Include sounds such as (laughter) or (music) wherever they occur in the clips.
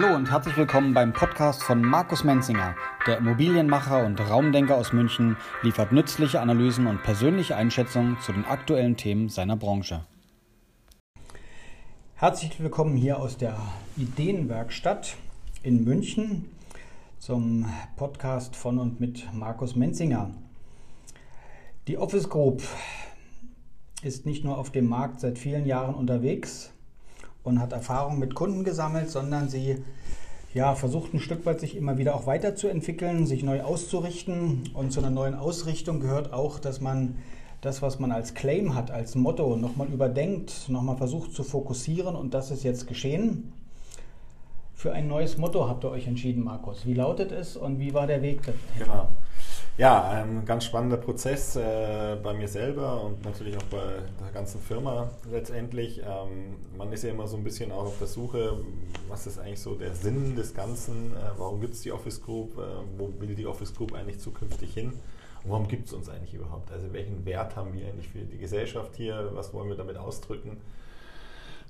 Hallo und herzlich willkommen beim Podcast von Markus Menzinger. Der Immobilienmacher und Raumdenker aus München liefert nützliche Analysen und persönliche Einschätzungen zu den aktuellen Themen seiner Branche. Herzlich willkommen hier aus der Ideenwerkstatt in München zum Podcast von und mit Markus Menzinger. Die Office Group ist nicht nur auf dem Markt seit vielen Jahren unterwegs, und hat Erfahrung mit Kunden gesammelt, sondern sie ja, versucht ein Stück weit sich immer wieder auch weiterzuentwickeln, sich neu auszurichten. Und zu einer neuen Ausrichtung gehört auch, dass man das, was man als Claim hat, als Motto, nochmal überdenkt, nochmal versucht zu fokussieren. Und das ist jetzt geschehen. Für ein neues Motto habt ihr euch entschieden, Markus. Wie lautet es und wie war der Weg? Genau. Ja, ein ganz spannender Prozess äh, bei mir selber und natürlich auch bei der ganzen Firma letztendlich. Ähm, man ist ja immer so ein bisschen auch auf der Suche, was ist eigentlich so der Sinn des Ganzen, äh, warum gibt es die Office Group, äh, wo will die Office Group eigentlich zukünftig hin und warum gibt es uns eigentlich überhaupt? Also welchen Wert haben wir eigentlich für die Gesellschaft hier, was wollen wir damit ausdrücken?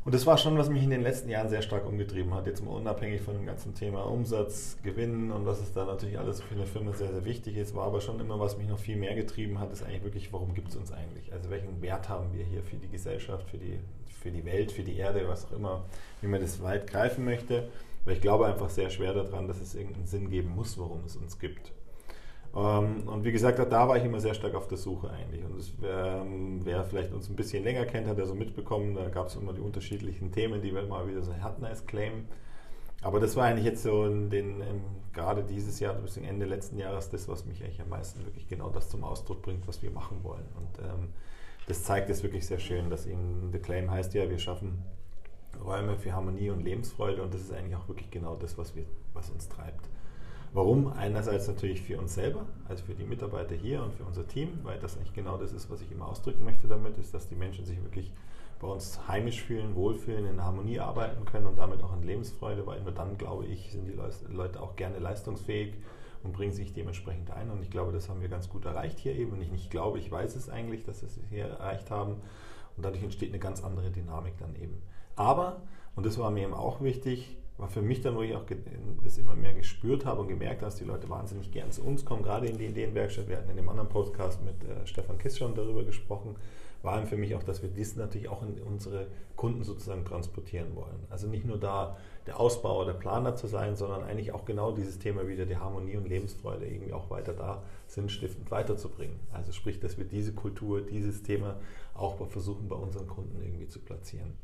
Und das war schon, was mich in den letzten Jahren sehr stark umgetrieben hat. Jetzt mal unabhängig von dem ganzen Thema Umsatz, Gewinn und was es da natürlich alles für eine Firma sehr, sehr wichtig ist, war aber schon immer, was mich noch viel mehr getrieben hat, ist eigentlich wirklich, warum gibt es uns eigentlich? Also welchen Wert haben wir hier für die Gesellschaft, für die, für die Welt, für die Erde, was auch immer, wie man das weit greifen möchte. Weil ich glaube einfach sehr schwer daran, dass es irgendeinen Sinn geben muss, warum es uns gibt. Ähm, und wie gesagt, da war ich immer sehr stark auf der Suche eigentlich. Und das, wer, wer, vielleicht uns ein bisschen länger kennt, hat ja so mitbekommen, da gab es immer die unterschiedlichen Themen, die wir mal wieder so hatten als Claim. Aber das war eigentlich jetzt so in den, in, gerade dieses Jahr, bis zum Ende letzten Jahres, das, was mich eigentlich am meisten wirklich genau das zum Ausdruck bringt, was wir machen wollen. Und ähm, das zeigt es wirklich sehr schön, dass eben The Claim heißt ja, wir schaffen Räume für Harmonie und Lebensfreude und das ist eigentlich auch wirklich genau das, was, wir, was uns treibt. Warum? Einerseits natürlich für uns selber, also für die Mitarbeiter hier und für unser Team, weil das eigentlich genau das ist, was ich immer ausdrücken möchte damit, ist, dass die Menschen sich wirklich bei uns heimisch fühlen, wohlfühlen, in Harmonie arbeiten können und damit auch in Lebensfreude, weil nur dann, glaube ich, sind die Leute auch gerne leistungsfähig und bringen sich dementsprechend ein. Und ich glaube, das haben wir ganz gut erreicht hier eben. Und ich nicht glaube, ich weiß es eigentlich, dass wir es hier erreicht haben. Und dadurch entsteht eine ganz andere Dynamik dann eben. Aber, und das war mir eben auch wichtig, war für mich dann, wo ich auch das immer mehr gespürt habe und gemerkt habe, dass die Leute wahnsinnig gern zu uns kommen, gerade in die Ideenwerkstatt. Wir hatten in dem anderen Podcast mit äh, Stefan Kiss schon darüber gesprochen, war für mich auch, dass wir dies natürlich auch in unsere Kunden sozusagen transportieren wollen. Also nicht nur da der Ausbauer, der Planer zu sein, sondern eigentlich auch genau dieses Thema wieder die Harmonie und Lebensfreude irgendwie auch weiter da sinnstiftend weiterzubringen. Also sprich, dass wir diese Kultur, dieses Thema auch versuchen bei unseren Kunden irgendwie zu platzieren.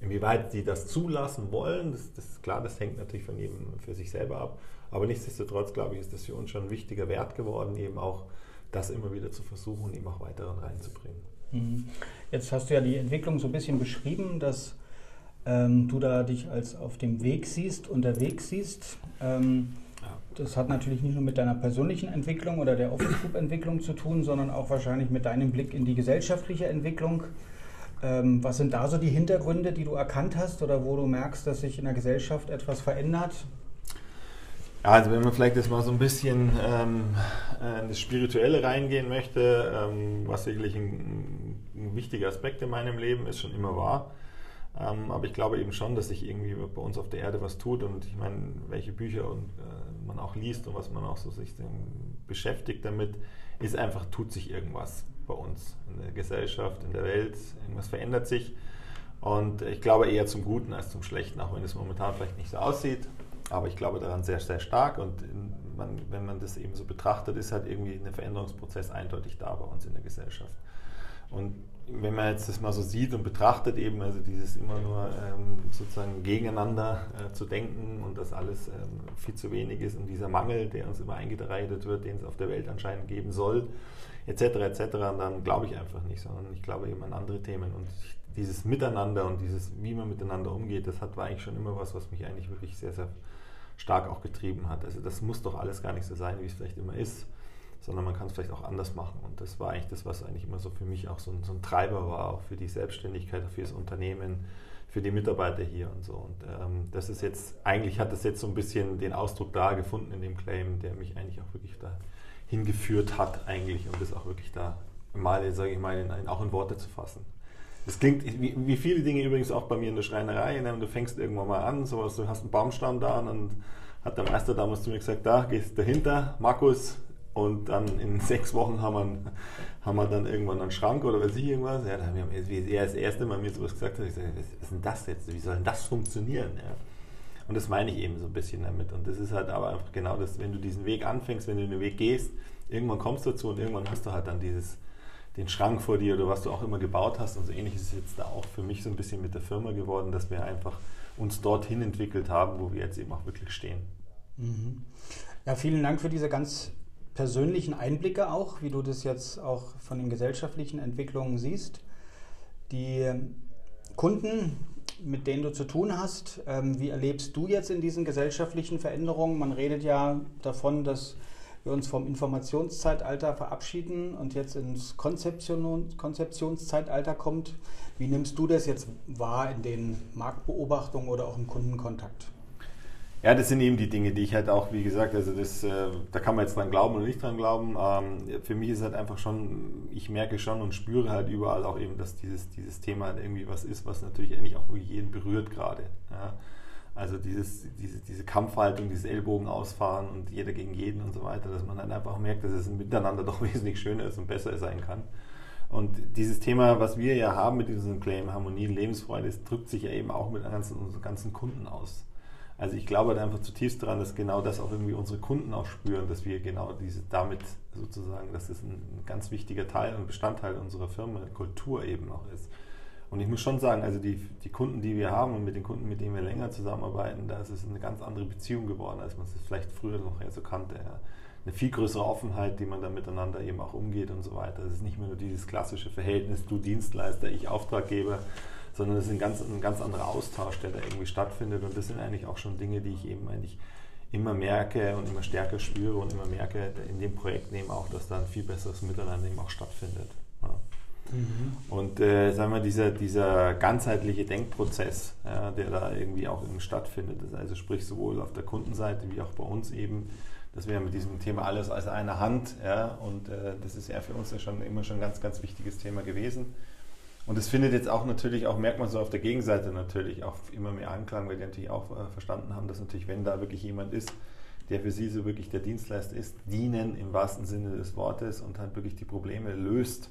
Inwieweit sie das zulassen wollen, das, das, ist klar, das hängt natürlich von jedem für sich selber ab. Aber nichtsdestotrotz, glaube ich, ist das für uns schon ein wichtiger Wert geworden, eben auch das immer wieder zu versuchen und eben auch weiter reinzubringen. Mhm. Jetzt hast du ja die Entwicklung so ein bisschen beschrieben, dass ähm, du da dich als auf dem Weg siehst, unterwegs siehst. Ähm, ja. Das hat natürlich nicht nur mit deiner persönlichen Entwicklung oder der Office Group Entwicklung zu tun, sondern auch wahrscheinlich mit deinem Blick in die gesellschaftliche Entwicklung. Ähm, was sind da so die Hintergründe, die du erkannt hast oder wo du merkst, dass sich in der Gesellschaft etwas verändert? Ja, also wenn man vielleicht jetzt mal so ein bisschen ähm, in das Spirituelle reingehen möchte, ähm, was sicherlich ein, ein, wichtiger Aspekt in meinem Leben ist, schon immer war. Ähm, aber ich glaube eben schon, dass sich irgendwie bei uns auf der Erde was tut und ich meine, welche Bücher und, äh, man auch liest und was man auch so sich beschäftigt damit, ist einfach, tut sich irgendwas bei uns in der Gesellschaft, in der Welt. Irgendwas verändert sich. Und ich glaube eher zum Guten als zum Schlechten, auch wenn es momentan vielleicht nicht so aussieht. Aber ich glaube daran sehr, sehr stark. Und man, wenn man das eben so betrachtet, ist halt irgendwie ein Veränderungsprozess eindeutig da bei uns in der Gesellschaft. Und wenn man jetzt das mal so sieht und betrachtet, eben also dieses immer nur ähm, sozusagen gegeneinander äh, zu denken und dass alles ähm, viel zu wenig ist und dieser Mangel, der uns immer eingereidet wird, den es auf der Welt anscheinend geben soll, etc. etc. Dann glaube ich einfach nicht, sondern ich glaube eben an andere Themen und dieses Miteinander und dieses, wie man miteinander umgeht, das hat war eigentlich schon immer was, was mich eigentlich wirklich sehr, sehr stark auch getrieben hat. Also das muss doch alles gar nicht so sein, wie es vielleicht immer ist sondern man kann es vielleicht auch anders machen. Und das war eigentlich das, was eigentlich immer so für mich auch so ein, so ein Treiber war, auch für die Selbstständigkeit, für das Unternehmen, für die Mitarbeiter hier und so. Und ähm, das ist jetzt, eigentlich hat das jetzt so ein bisschen den Ausdruck da gefunden in dem Claim, der mich eigentlich auch wirklich da hingeführt hat eigentlich, um das auch wirklich da mal, sage ich mal, in, auch in Worte zu fassen. Das klingt wie, wie, viele Dinge übrigens auch bei mir in der Schreinerei. Ne? Du fängst irgendwann mal an, sowas, du hast einen Baumstamm da und dann hat der Meister damals zu mir gesagt, da gehst dahinter, Markus, und dann in (laughs) sechs Wochen haben wir, haben wir dann irgendwann einen Schrank oder weiß ich irgendwas. Ja, dann haben wir, wie er das erste Mal mir sowas gesagt hat, ich gesagt, was ist denn das jetzt? Wie soll denn das funktionieren? Ja. Und das meine ich eben so ein bisschen damit. Und das ist halt aber einfach genau das, wenn du diesen Weg anfängst, wenn du den Weg gehst, irgendwann kommst du dazu und irgendwann hast du halt dann dieses, den Schrank vor dir oder was du auch immer gebaut hast. Und so ähnlich ist es jetzt da auch für mich so ein bisschen mit der Firma geworden, dass wir einfach uns dorthin entwickelt haben, wo wir jetzt eben auch wirklich stehen. Mhm. Ja, vielen Dank für diese ganz persönlichen Einblicke auch, wie du das jetzt auch von den gesellschaftlichen Entwicklungen siehst. Die Kunden, mit denen du zu tun hast, ähm, wie erlebst du jetzt in diesen gesellschaftlichen Veränderungen? Man redet ja davon, dass wir uns vom Informationszeitalter verabschieden und jetzt ins Konzeption, Konzeptionszeitalter kommt. Wie nimmst du das jetzt wahr in den Marktbeobachtungen oder auch im Kundenkontakt? Ja, das sind eben die Dinge, die ich halt auch, wie gesagt, also das, äh, da kann man jetzt dran glauben oder nicht dran glauben. Ähm, für mich ist halt einfach schon, ich merke schon und spüre halt überall auch eben, dass dieses, dieses Thema halt irgendwie was ist, was natürlich eigentlich auch jeden berührt gerade. Ja. Also dieses, diese, diese Kampfhaltung, dieses Ellbogen ausfahren und jeder gegen jeden und so weiter, dass man dann einfach merkt, dass es miteinander (laughs) doch wesentlich schöner ist und besser sein kann. Und dieses Thema, was wir ja haben mit diesem Claim Harmonie Lebensfreude, das drückt sich ja eben auch mit unseren ganzen Kunden aus. Also ich glaube da einfach zutiefst daran, dass genau das auch irgendwie unsere Kunden auch spüren, dass wir genau diese damit sozusagen, dass das ein, ganz wichtiger Teil und Bestandteil unserer Firma, Kultur eben auch ist. Und ich muss schon sagen, also die, die Kunden, die wir haben und mit den Kunden, mit denen wir länger zusammenarbeiten, da ist es eine ganz andere Beziehung geworden, als man es vielleicht früher noch so kannte. Ja. Eine viel größere Offenheit, die man da miteinander eben auch umgeht und so weiter. Es ist nicht mehr nur dieses klassische Verhältnis, du Dienstleister, ich Auftraggeber, sondern es ist ein ganz, ein ganz anderer Austausch, der da irgendwie stattfindet. Und das sind eigentlich auch schon Dinge, die ich eben eigentlich immer merke und immer stärker spüre und immer merke in dem Projekt eben auch, dass da ein viel besseres Miteinander eben auch stattfindet. Ja. Mhm. Und äh, sagen wir, dieser, dieser ganzheitliche Denkprozess, ja, der da irgendwie auch irgendwie stattfindet, also sprich sowohl auf der Kundenseite wie auch bei uns eben, dass wir mit diesem Thema alles als eine Hand, ja, und äh, das ist ja für uns ja schon immer schon ein ganz, ganz wichtiges Thema gewesen. Und es findet jetzt auch natürlich, auch merkt man so auf der Gegenseite natürlich auch immer mehr Anklang, weil die natürlich auch äh, verstanden haben, dass natürlich, wenn da wirklich jemand ist, der für sie so wirklich der Dienstleister ist, dienen im wahrsten Sinne des Wortes und halt wirklich die Probleme löst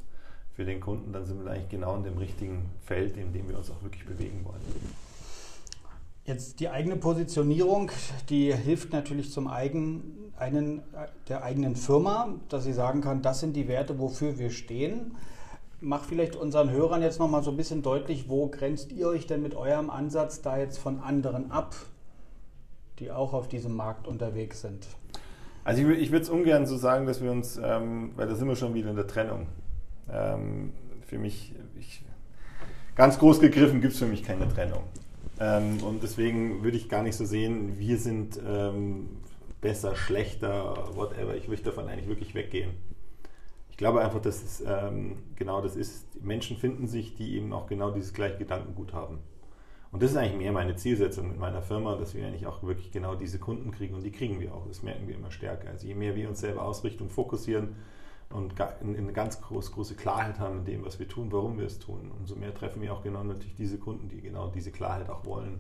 für den Kunden, dann sind wir eigentlich genau in dem richtigen Feld, in dem wir uns auch wirklich bewegen wollen. Jetzt die eigene Positionierung, die hilft natürlich zum eigenen, einen, der eigenen Firma, dass sie sagen kann, das sind die Werte, wofür wir stehen mach vielleicht unseren Hörern jetzt nochmal so ein bisschen deutlich, wo grenzt ihr euch denn mit eurem Ansatz da jetzt von anderen ab, die auch auf diesem Markt unterwegs sind? Also ich, ich würde es ungern so sagen, dass wir uns, ähm, weil da sind wir schon wieder in der Trennung. Ähm, für mich, ich, ganz groß gegriffen gibt es für mich keine Trennung. Ähm, und deswegen würde ich gar nicht so sehen, wir sind ähm, besser, schlechter, whatever. Ich möchte davon eigentlich wirklich weggehen ich glaube einfach, dass es ähm, genau das ist. Menschen finden sich, die eben auch genau dieses gleiche Gedankengut haben. Und das ist eigentlich mehr meine Zielsetzung mit meiner Firma, dass wir eigentlich auch wirklich genau diese Kunden kriegen und die kriegen wir auch. Das merken wir immer stärker. Also je mehr wir uns selber ausrichten fokussieren und eine ganz groß, große Klarheit haben in dem, was wir tun, warum wir es tun, umso mehr treffen wir auch genau natürlich diese Kunden, die genau diese Klarheit auch wollen.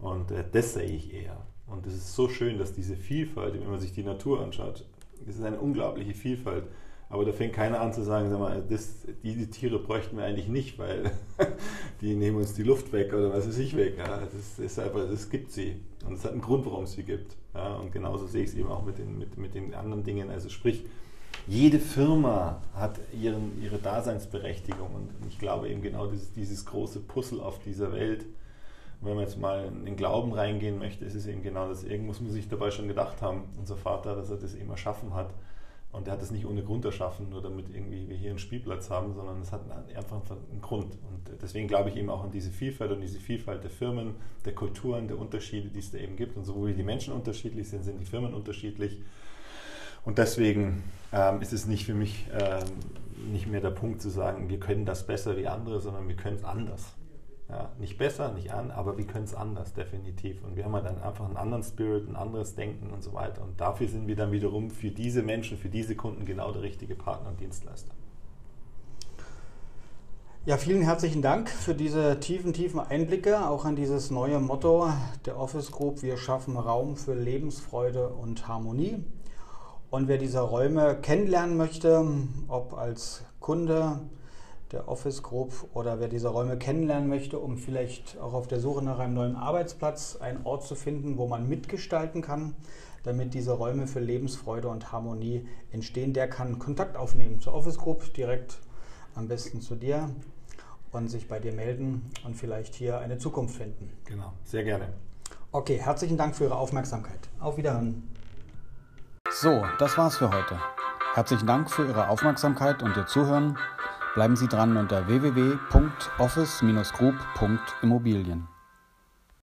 Und äh, das sehe ich eher. Und es ist so schön, dass diese Vielfalt, wenn man sich die Natur anschaut, es ist eine unglaubliche Vielfalt aber da fängt keiner an zu sagen, sag mal, das, diese Tiere bräuchten wir eigentlich nicht, weil (laughs) die nehmen uns die Luft weg oder was ist ich weg. Ja, das ist einfach, das gibt sie. Und es hat einen Grund, warum es sie gibt. Ja, und genauso sehe ich es eben auch mit den, mit, mit den anderen Dingen. Also sprich, jede Firma hat ihren, ihre Daseinsberechtigung. Und ich glaube eben genau dieses, dieses große Puzzle auf dieser Welt, wenn man jetzt mal in den Glauben reingehen möchte, ist es eben genau das. Irgendwas muss sich dabei schon gedacht haben, unser Vater, dass er das eben erschaffen hat und er hat es nicht ohne Grund erschaffen, nur damit irgendwie wir hier einen Spielplatz haben, sondern es hat einfach einen Grund. Und deswegen glaube ich eben auch an diese Vielfalt und diese Vielfalt der Firmen, der Kulturen, der Unterschiede, die es da eben gibt. Und so wie die Menschen unterschiedlich sind, sind die Firmen unterschiedlich. Und deswegen ähm, ist es nicht für mich ähm, nicht mehr der Punkt zu sagen, wir können das besser wie andere, sondern wir können es anders. Ja, nicht besser, nicht an, aber wir können es anders, definitiv. Und wir haben halt dann einfach einen anderen Spirit, ein anderes Denken und so weiter. Und dafür sind wir dann wiederum für diese Menschen, für diese Kunden genau der richtige Partner und Dienstleister. Ja, vielen herzlichen Dank für diese tiefen, tiefen Einblicke, auch an dieses neue Motto der Office Group. Wir schaffen Raum für Lebensfreude und Harmonie. Und wer diese Räume kennenlernen möchte, ob als Kunde der Office Group oder wer diese Räume kennenlernen möchte, um vielleicht auch auf der Suche nach einem neuen Arbeitsplatz einen Ort zu finden, wo man mitgestalten kann, damit diese Räume für Lebensfreude und Harmonie entstehen, der kann Kontakt aufnehmen zur Office Group direkt am besten zu dir und sich bei dir melden und vielleicht hier eine Zukunft finden. Genau, sehr gerne. Okay, herzlichen Dank für Ihre Aufmerksamkeit. Auf Wiederhören. So, das war's für heute. Herzlichen Dank für Ihre Aufmerksamkeit und Ihr Zuhören. Bleiben Sie dran unter www.office-group.immobilien.